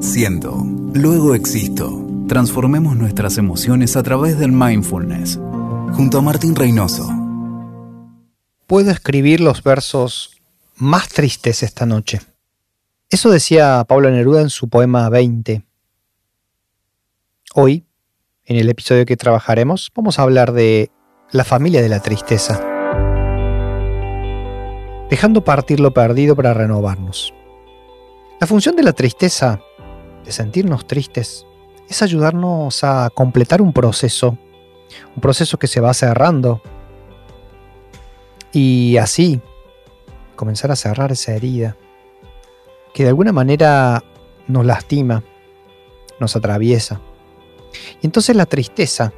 Siento, luego existo. Transformemos nuestras emociones a través del mindfulness. Junto a Martín Reynoso. Puedo escribir los versos más tristes esta noche. Eso decía Pablo Neruda en su poema 20. Hoy, en el episodio que trabajaremos, vamos a hablar de la familia de la tristeza. Dejando partir lo perdido para renovarnos. La función de la tristeza, de sentirnos tristes, es ayudarnos a completar un proceso, un proceso que se va cerrando, y así comenzar a cerrar esa herida, que de alguna manera nos lastima, nos atraviesa. Y entonces la tristeza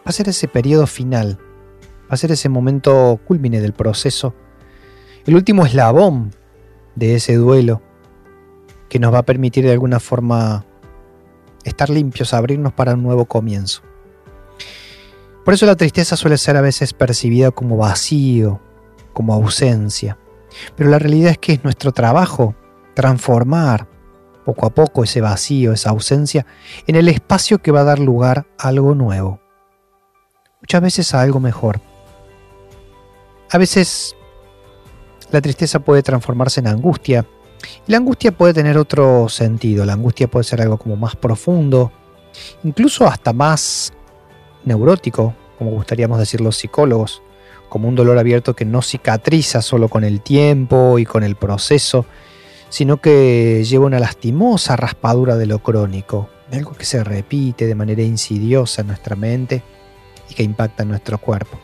va a ser ese periodo final, va a ser ese momento culmine del proceso, el último eslabón de ese duelo que nos va a permitir de alguna forma estar limpios, abrirnos para un nuevo comienzo. Por eso la tristeza suele ser a veces percibida como vacío, como ausencia. Pero la realidad es que es nuestro trabajo transformar poco a poco ese vacío, esa ausencia, en el espacio que va a dar lugar a algo nuevo. Muchas veces a algo mejor. A veces la tristeza puede transformarse en angustia. La angustia puede tener otro sentido. La angustia puede ser algo como más profundo, incluso hasta más neurótico, como gustaríamos decir los psicólogos, como un dolor abierto que no cicatriza solo con el tiempo y con el proceso, sino que lleva una lastimosa raspadura de lo crónico, algo que se repite de manera insidiosa en nuestra mente y que impacta en nuestro cuerpo.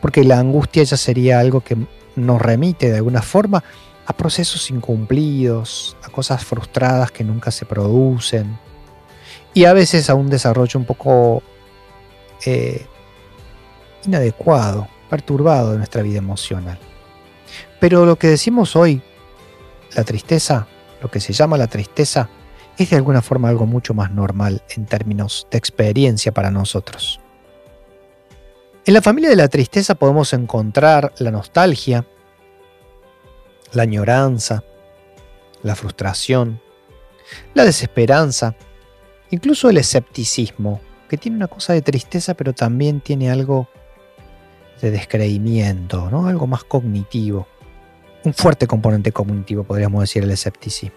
Porque la angustia ya sería algo que nos remite de alguna forma a procesos incumplidos, a cosas frustradas que nunca se producen y a veces a un desarrollo un poco eh, inadecuado, perturbado de nuestra vida emocional. Pero lo que decimos hoy la tristeza, lo que se llama la tristeza, es de alguna forma algo mucho más normal en términos de experiencia para nosotros. En la familia de la tristeza podemos encontrar la nostalgia, la añoranza, la frustración, la desesperanza, incluso el escepticismo, que tiene una cosa de tristeza pero también tiene algo de descreimiento, ¿no? algo más cognitivo un fuerte componente cognitivo, podríamos decir, el escepticismo.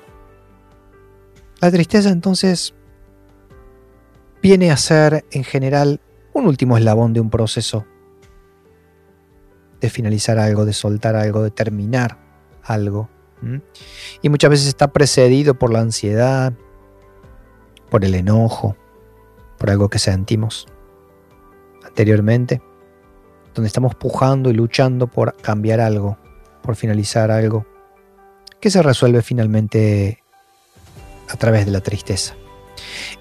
La tristeza entonces viene a ser en general un último eslabón de un proceso de finalizar algo, de soltar algo, de terminar algo. Y muchas veces está precedido por la ansiedad, por el enojo, por algo que sentimos anteriormente, donde estamos pujando y luchando por cambiar algo, por finalizar algo que se resuelve finalmente a través de la tristeza.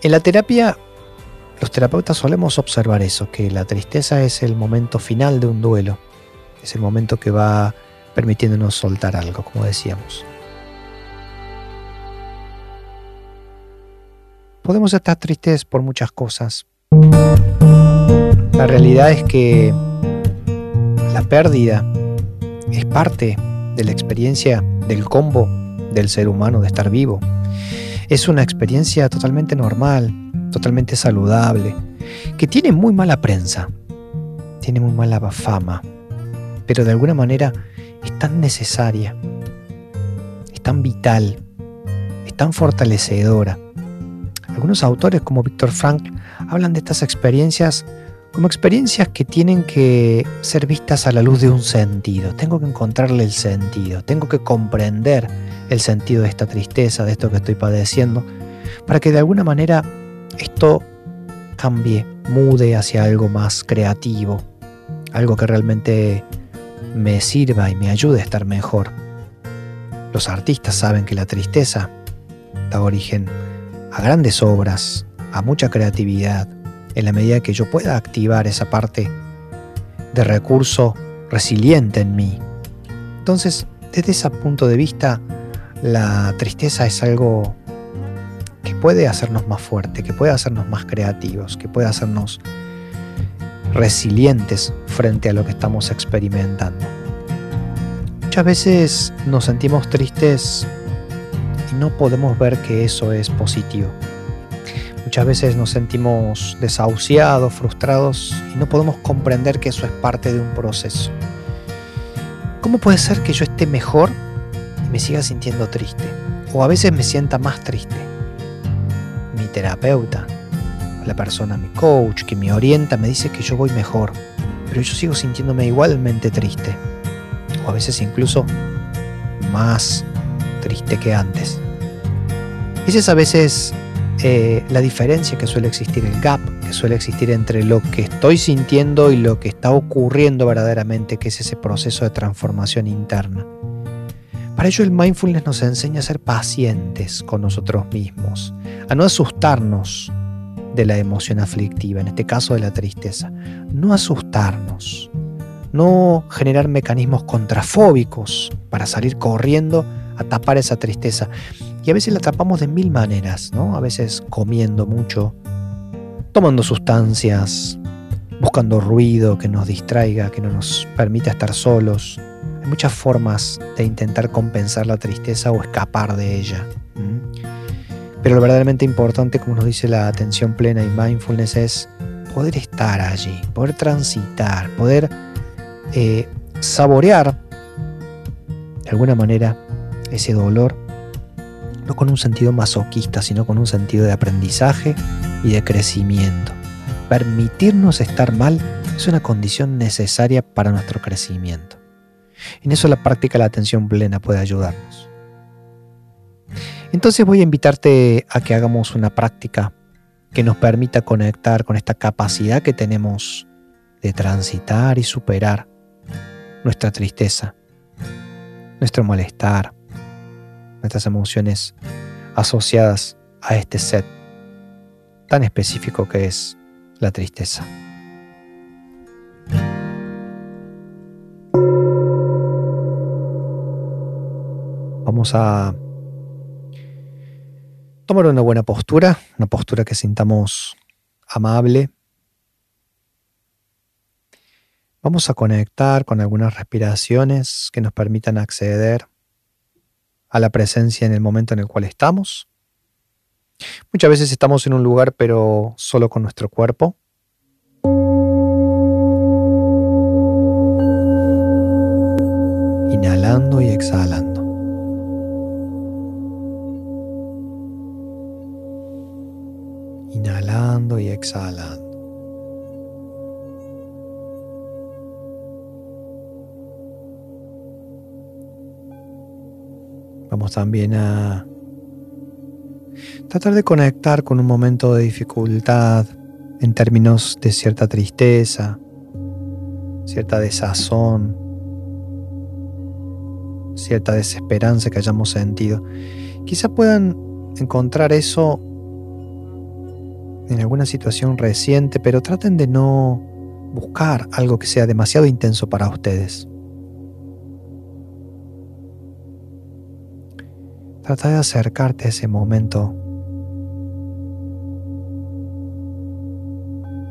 En la terapia, los terapeutas solemos observar eso, que la tristeza es el momento final de un duelo, es el momento que va permitiéndonos soltar algo, como decíamos. Podemos estar tristes por muchas cosas. La realidad es que la pérdida es parte de la experiencia del combo del ser humano de estar vivo. Es una experiencia totalmente normal, totalmente saludable, que tiene muy mala prensa, tiene muy mala fama, pero de alguna manera es tan necesaria, es tan vital, es tan fortalecedora. Algunos autores como Víctor Frank hablan de estas experiencias como experiencias que tienen que ser vistas a la luz de un sentido. Tengo que encontrarle el sentido, tengo que comprender el sentido de esta tristeza, de esto que estoy padeciendo, para que de alguna manera esto cambie, mude hacia algo más creativo, algo que realmente me sirva y me ayude a estar mejor. Los artistas saben que la tristeza da origen a grandes obras, a mucha creatividad, en la medida que yo pueda activar esa parte de recurso resiliente en mí. Entonces, desde ese punto de vista, la tristeza es algo que puede hacernos más fuerte, que puede hacernos más creativos, que puede hacernos resilientes frente a lo que estamos experimentando. Muchas veces nos sentimos tristes y no podemos ver que eso es positivo. Muchas veces nos sentimos desahuciados, frustrados y no podemos comprender que eso es parte de un proceso. ¿Cómo puede ser que yo esté mejor y me siga sintiendo triste? O a veces me sienta más triste. Mi terapeuta, la persona, mi coach que me orienta, me dice que yo voy mejor, pero yo sigo sintiéndome igualmente triste. O a veces incluso más triste que antes. Esa es a veces eh, la diferencia que suele existir, el gap que suele existir entre lo que estoy sintiendo y lo que está ocurriendo verdaderamente, que es ese proceso de transformación interna. Para ello el mindfulness nos enseña a ser pacientes con nosotros mismos, a no asustarnos de la emoción aflictiva, en este caso de la tristeza. No asustarnos, no generar mecanismos contrafóbicos para salir corriendo a tapar esa tristeza. Y a veces la tapamos de mil maneras, ¿no? A veces comiendo mucho, tomando sustancias, buscando ruido que nos distraiga, que no nos permita estar solos. Hay muchas formas de intentar compensar la tristeza o escapar de ella. Pero lo verdaderamente importante, como nos dice la atención plena y mindfulness, es poder estar allí, poder transitar, poder eh, saborear de alguna manera ese dolor, no con un sentido masoquista, sino con un sentido de aprendizaje y de crecimiento. Permitirnos estar mal es una condición necesaria para nuestro crecimiento. En eso la práctica de la atención plena puede ayudarnos. Entonces voy a invitarte a que hagamos una práctica que nos permita conectar con esta capacidad que tenemos de transitar y superar nuestra tristeza, nuestro malestar, nuestras emociones asociadas a este set tan específico que es la tristeza. Vamos a tomar una buena postura, una postura que sintamos amable. Vamos a conectar con algunas respiraciones que nos permitan acceder a la presencia en el momento en el cual estamos. Muchas veces estamos en un lugar pero solo con nuestro cuerpo. Inhalando y exhalando. Inhalando y exhalando. Vamos también a tratar de conectar con un momento de dificultad en términos de cierta tristeza, cierta desazón, cierta desesperanza que hayamos sentido. Quizá puedan encontrar eso en alguna situación reciente, pero traten de no buscar algo que sea demasiado intenso para ustedes. Trata de acercarte a ese momento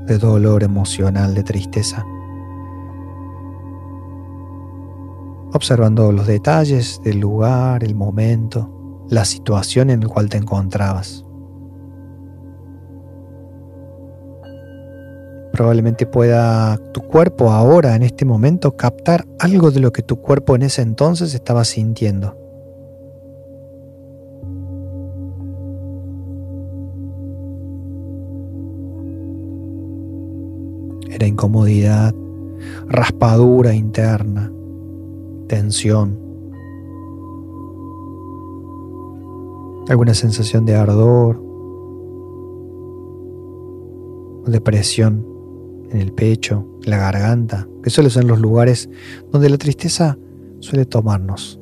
de dolor emocional, de tristeza, observando los detalles del lugar, el momento, la situación en la cual te encontrabas. Probablemente pueda tu cuerpo ahora, en este momento, captar algo de lo que tu cuerpo en ese entonces estaba sintiendo. era incomodidad, raspadura interna, tensión, alguna sensación de ardor, depresión en el pecho, en la garganta, que suelen ser los lugares donde la tristeza suele tomarnos.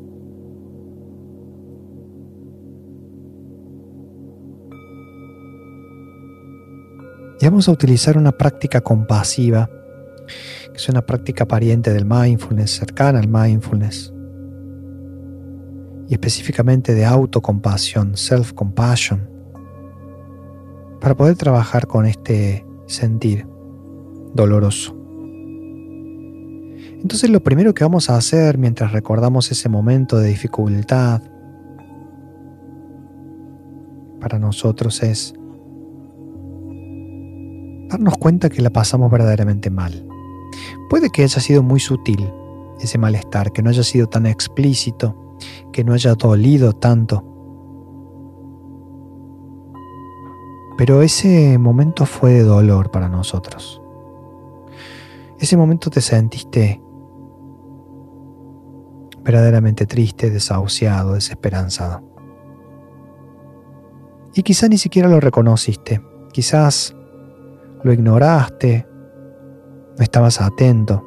Y vamos a utilizar una práctica compasiva, que es una práctica pariente del mindfulness, cercana al mindfulness. Y específicamente de autocompasión, self-compassion, para poder trabajar con este sentir doloroso. Entonces lo primero que vamos a hacer mientras recordamos ese momento de dificultad, para nosotros es darnos cuenta que la pasamos verdaderamente mal. Puede que haya sido muy sutil ese malestar, que no haya sido tan explícito, que no haya dolido tanto. Pero ese momento fue de dolor para nosotros. Ese momento te sentiste verdaderamente triste, desahuciado, desesperanzado. Y quizá ni siquiera lo reconociste, quizás lo ignoraste, no estabas atento.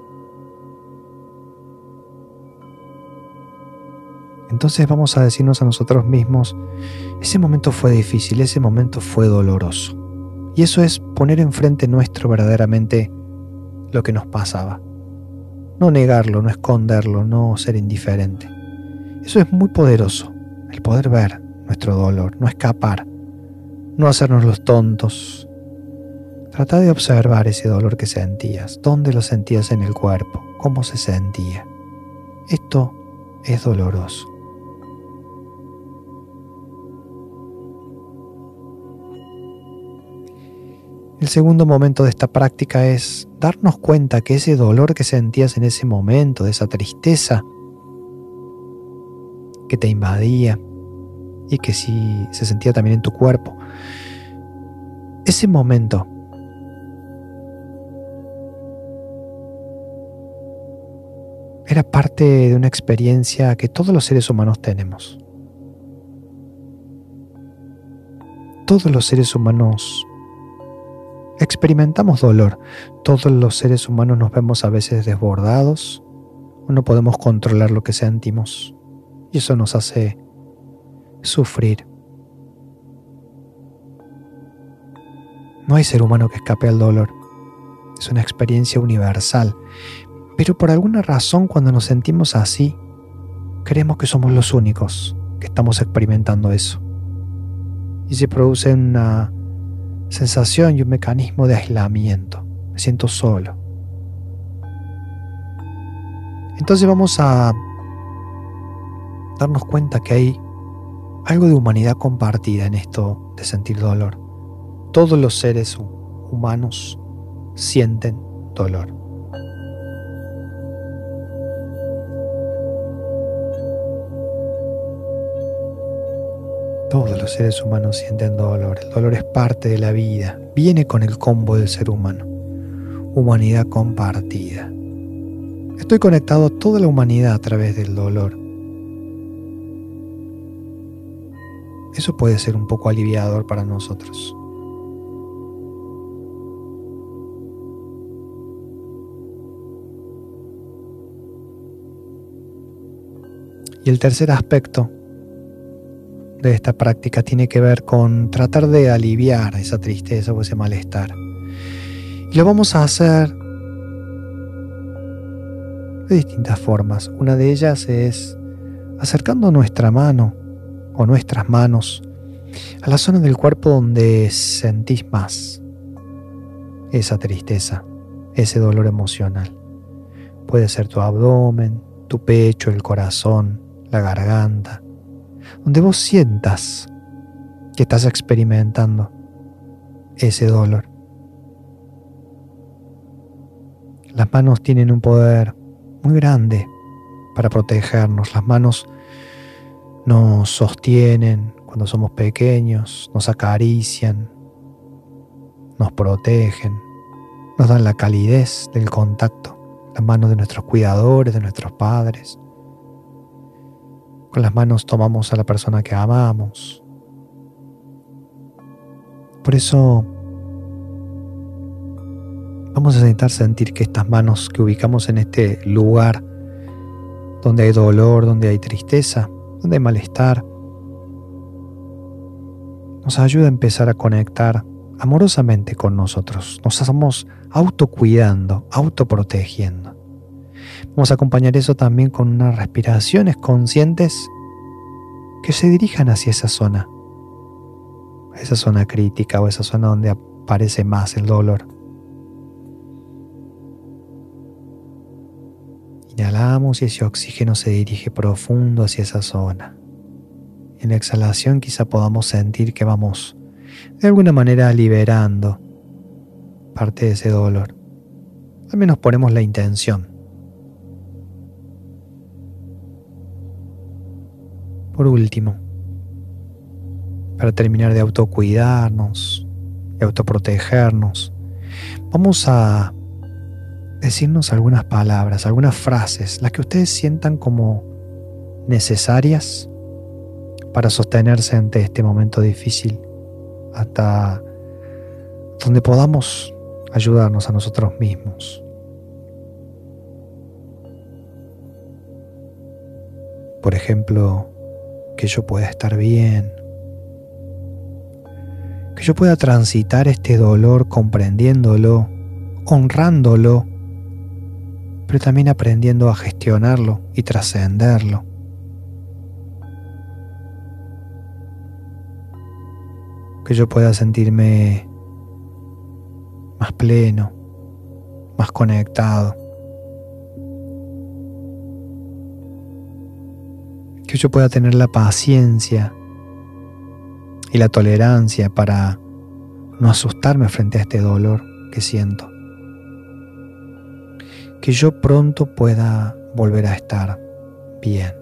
Entonces vamos a decirnos a nosotros mismos, ese momento fue difícil, ese momento fue doloroso. Y eso es poner enfrente nuestro verdaderamente lo que nos pasaba. No negarlo, no esconderlo, no ser indiferente. Eso es muy poderoso, el poder ver nuestro dolor, no escapar, no hacernos los tontos. Trata de observar ese dolor que sentías, dónde lo sentías en el cuerpo, cómo se sentía. Esto es doloroso. El segundo momento de esta práctica es darnos cuenta que ese dolor que sentías en ese momento, de esa tristeza que te invadía y que sí se sentía también en tu cuerpo, ese momento era parte de una experiencia que todos los seres humanos tenemos. Todos los seres humanos Experimentamos dolor. Todos los seres humanos nos vemos a veces desbordados o no podemos controlar lo que sentimos. Y eso nos hace sufrir. No hay ser humano que escape al dolor. Es una experiencia universal. Pero por alguna razón cuando nos sentimos así, creemos que somos los únicos que estamos experimentando eso. Y se produce una sensación y un mecanismo de aislamiento. Me siento solo. Entonces vamos a darnos cuenta que hay algo de humanidad compartida en esto de sentir dolor. Todos los seres humanos sienten dolor. Todos los seres humanos sienten dolor. El dolor es parte de la vida. Viene con el combo del ser humano. Humanidad compartida. Estoy conectado a toda la humanidad a través del dolor. Eso puede ser un poco aliviador para nosotros. Y el tercer aspecto de esta práctica tiene que ver con tratar de aliviar esa tristeza o ese malestar. Y lo vamos a hacer de distintas formas. Una de ellas es acercando nuestra mano o nuestras manos a la zona del cuerpo donde sentís más esa tristeza, ese dolor emocional. Puede ser tu abdomen, tu pecho, el corazón, la garganta, donde vos sientas que estás experimentando ese dolor. Las manos tienen un poder muy grande para protegernos. Las manos nos sostienen cuando somos pequeños, nos acarician, nos protegen, nos dan la calidez del contacto. Las manos de nuestros cuidadores, de nuestros padres. Con las manos tomamos a la persona que amamos. Por eso vamos a necesitar sentir que estas manos que ubicamos en este lugar donde hay dolor, donde hay tristeza, donde hay malestar, nos ayuda a empezar a conectar amorosamente con nosotros. Nos estamos autocuidando, autoprotegiendo. Vamos a acompañar eso también con unas respiraciones conscientes que se dirijan hacia esa zona, esa zona crítica o esa zona donde aparece más el dolor. Inhalamos y ese oxígeno se dirige profundo hacia esa zona. En la exhalación quizá podamos sentir que vamos de alguna manera liberando parte de ese dolor. Al menos ponemos la intención. Por último, para terminar de autocuidarnos, de autoprotegernos, vamos a decirnos algunas palabras, algunas frases, las que ustedes sientan como necesarias para sostenerse ante este momento difícil, hasta donde podamos ayudarnos a nosotros mismos. Por ejemplo, que yo pueda estar bien, que yo pueda transitar este dolor comprendiéndolo, honrándolo, pero también aprendiendo a gestionarlo y trascenderlo. Que yo pueda sentirme más pleno, más conectado. Que yo pueda tener la paciencia y la tolerancia para no asustarme frente a este dolor que siento. Que yo pronto pueda volver a estar bien,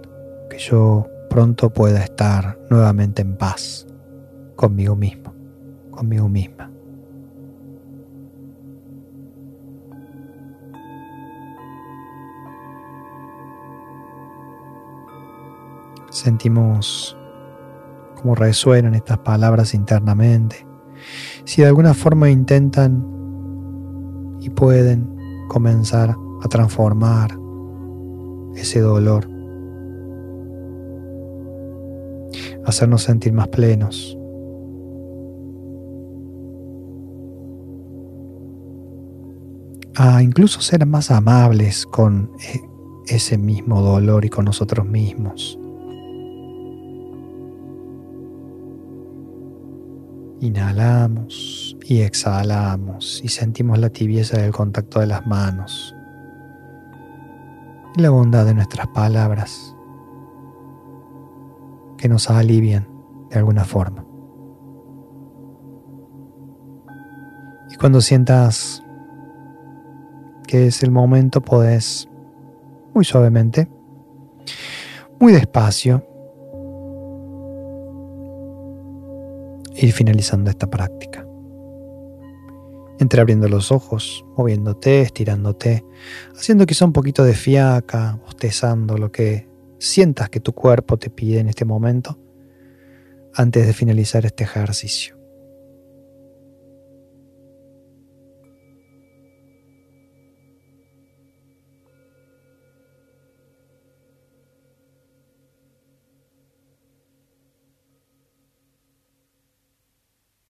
que yo pronto pueda estar nuevamente en paz conmigo mismo, conmigo misma. Sentimos cómo resuenan estas palabras internamente. Si de alguna forma intentan y pueden comenzar a transformar ese dolor, hacernos sentir más plenos. a incluso ser más amables con e-, ese mismo dolor y con nosotros mismos. Inhalamos y exhalamos y sentimos la tibieza del contacto de las manos y la bondad de nuestras palabras que nos alivian de alguna forma. Y cuando sientas que es el momento, podés muy suavemente, muy despacio, ir finalizando esta práctica. Entre abriendo los ojos, moviéndote, estirándote, haciendo quizá un poquito de fiaca, bostezando lo que sientas que tu cuerpo te pide en este momento, antes de finalizar este ejercicio.